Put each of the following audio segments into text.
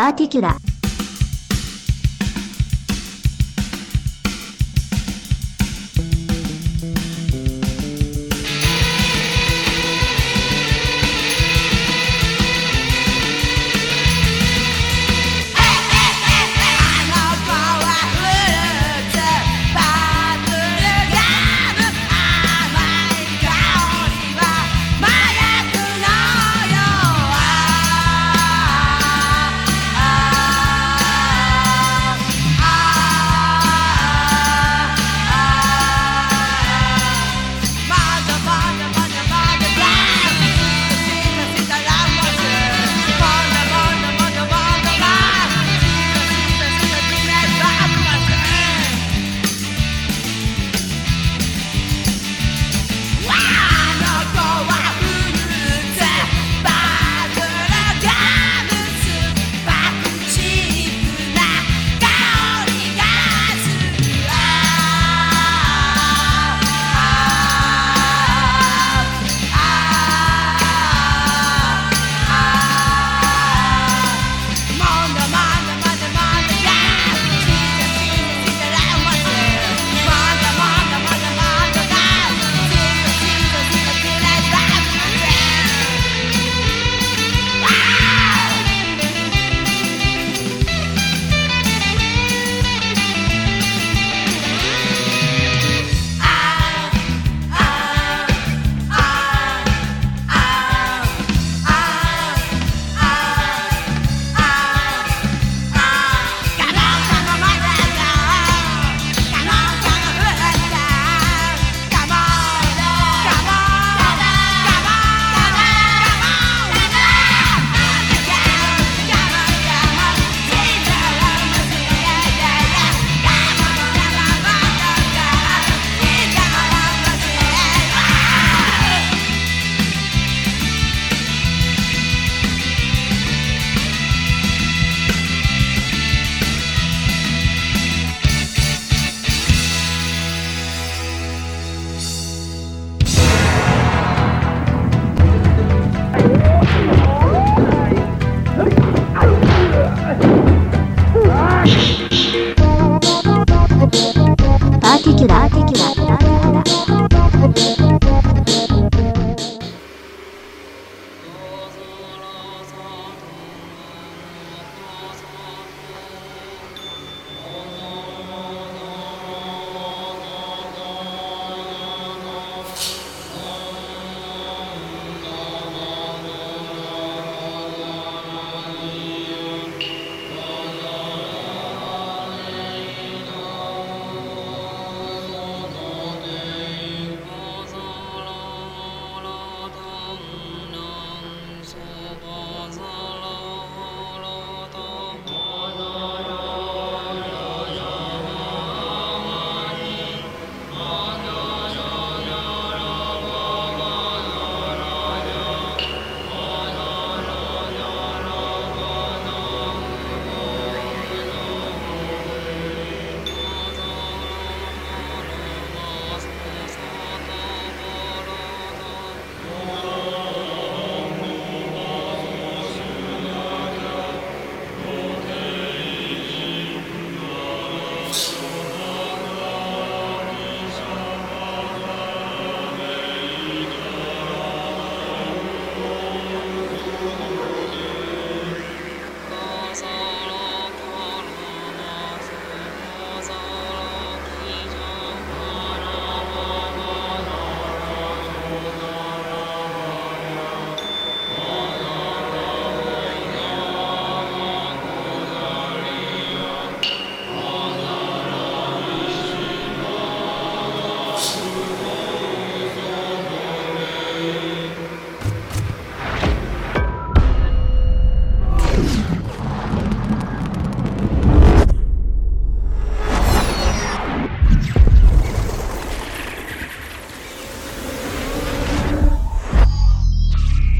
パーティキュラ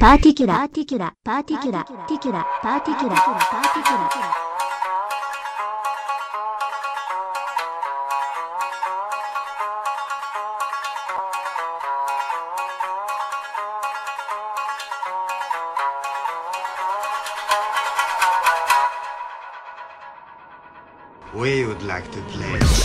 particular. Particular. Particular. Particular. Particular. Particular. We would like to play.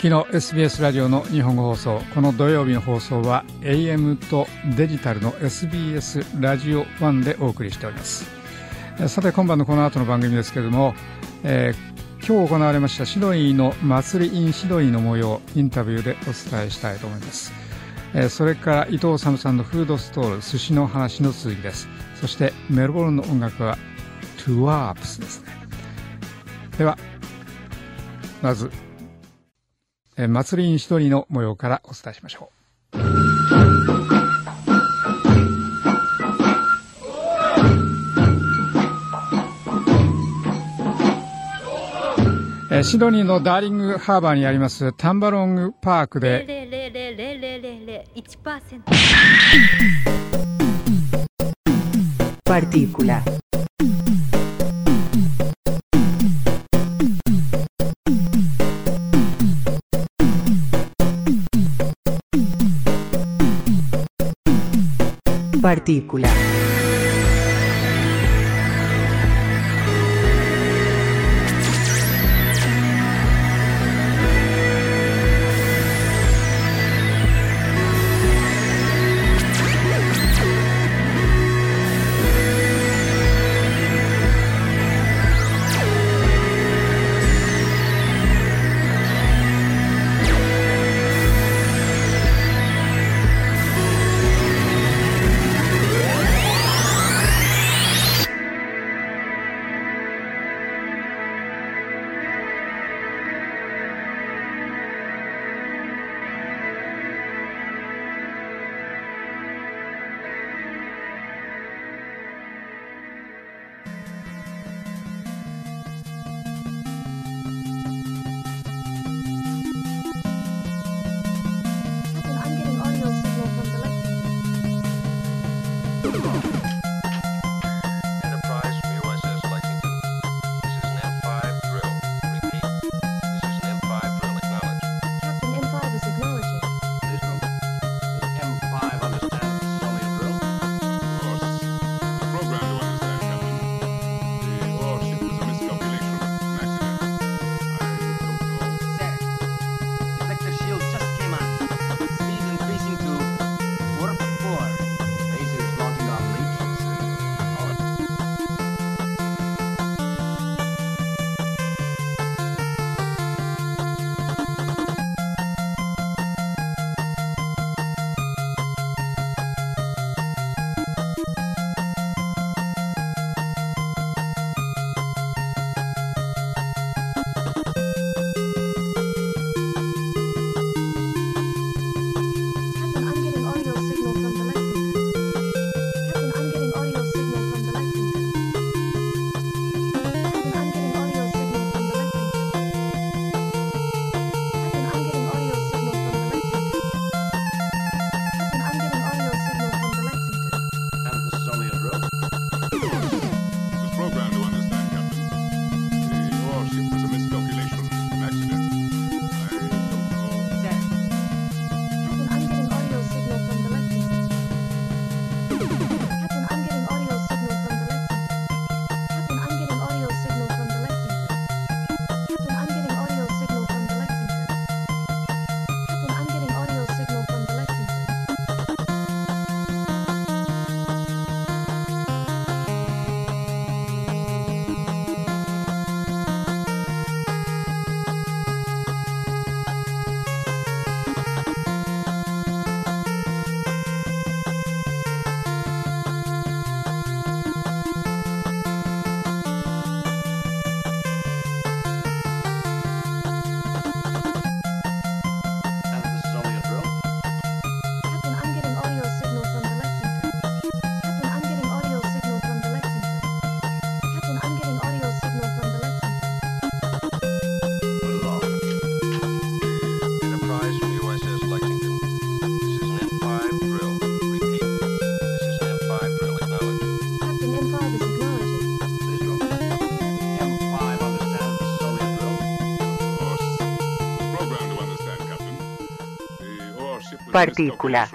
お聞きの SBS ラジオの日本語放送。この土曜日の放送は AM とデジタルの SBS ラジオ1でお送りしております。さて今晩のこの後の番組ですけれども、えー、今日行われましたシドニーの祭り in シドニーの模様インタビューでお伝えしたいと思います。えー、それから伊藤治さんのフードストール寿司の話の続きです。そしてメルボルンの音楽はトゥワープスですね。ではまずえー、祭りに一人の模様からお伝えしましょう。えー、シドニーのダーリングハーバーにありますタンバロングパークで。パーティークラー Partícula. Partícula.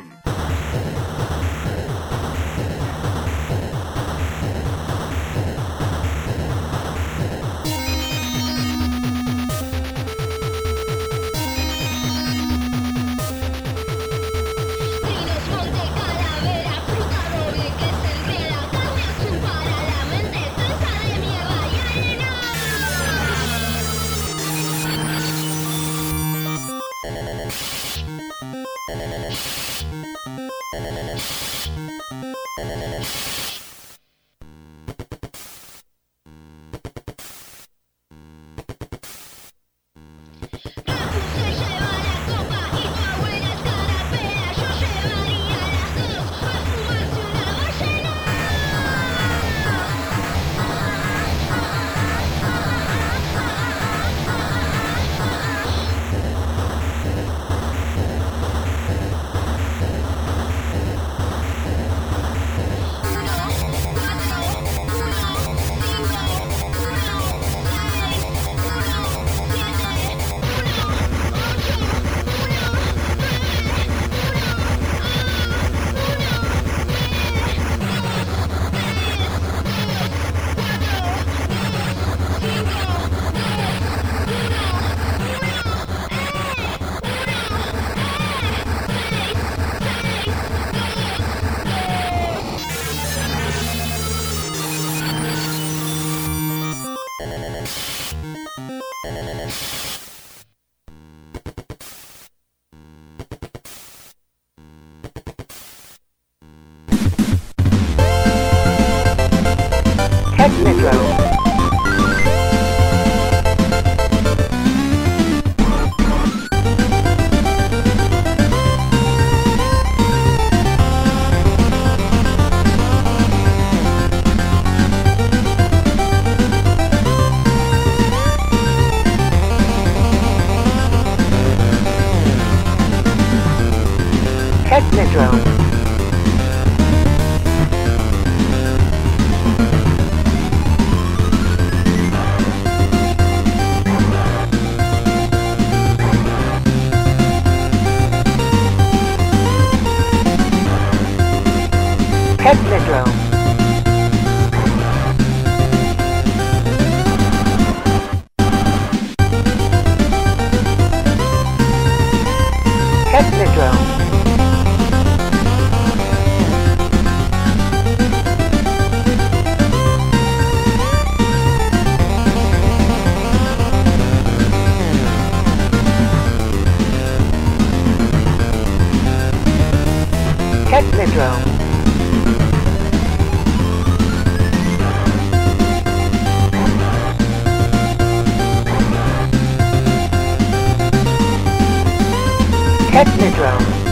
Pedro.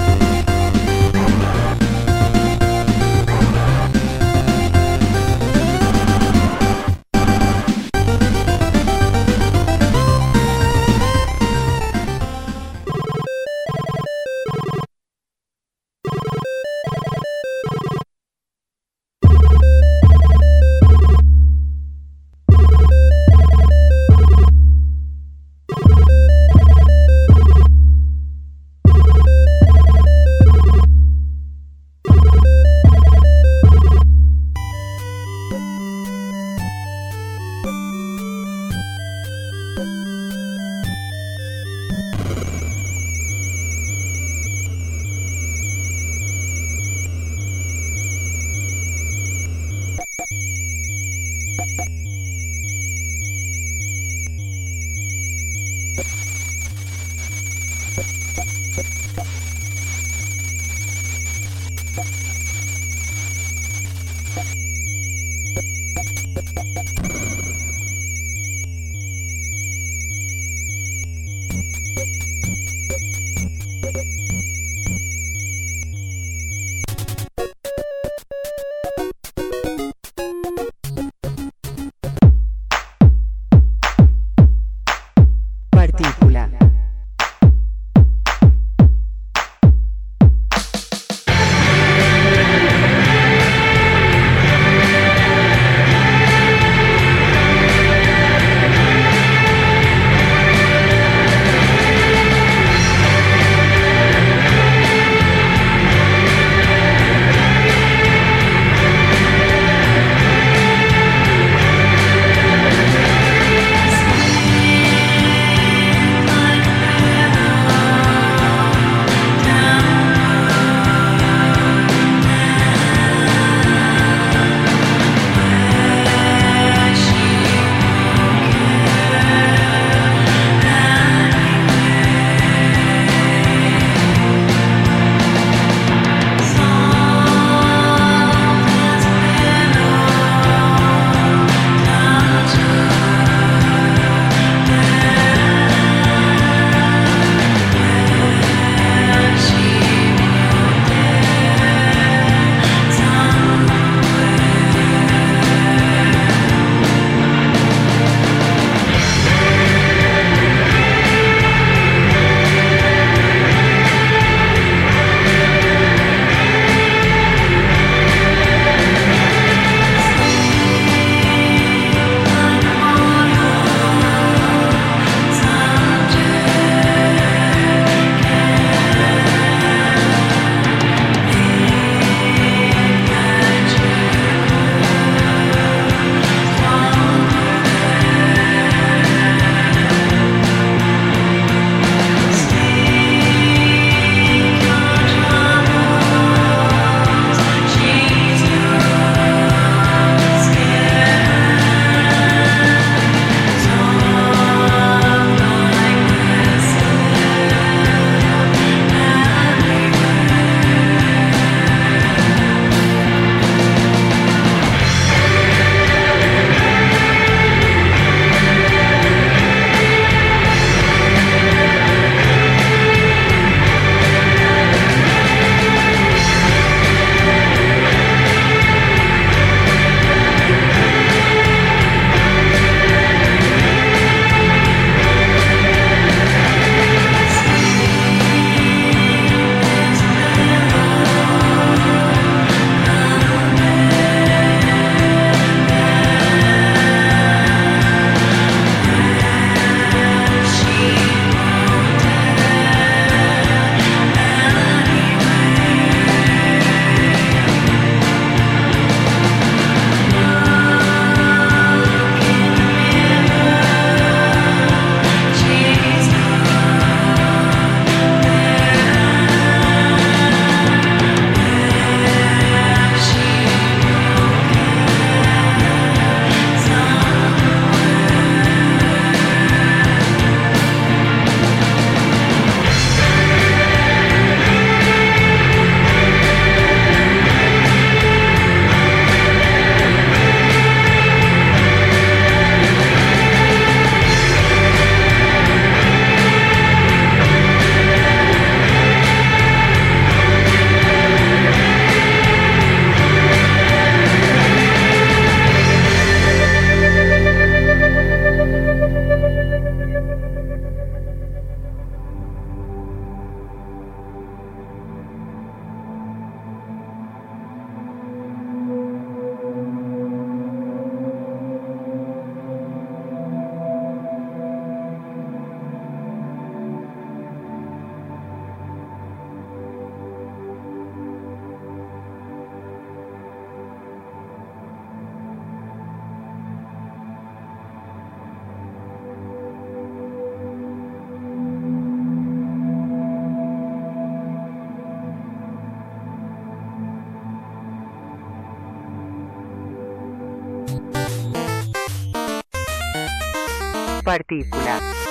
partícula.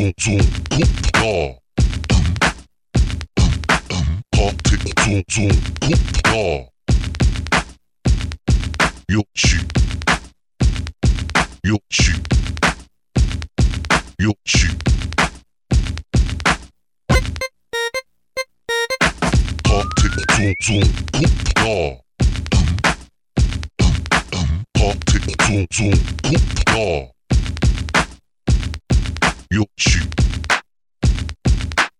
tick tock, tick tock, tick tock, Yoshi, Yoshi, Yoshi. Tick tock, tick tock. Tick tock, tick tock. よし。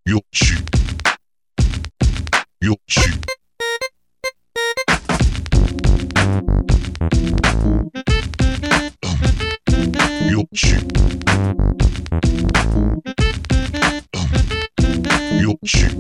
よし。よし。よし。よし。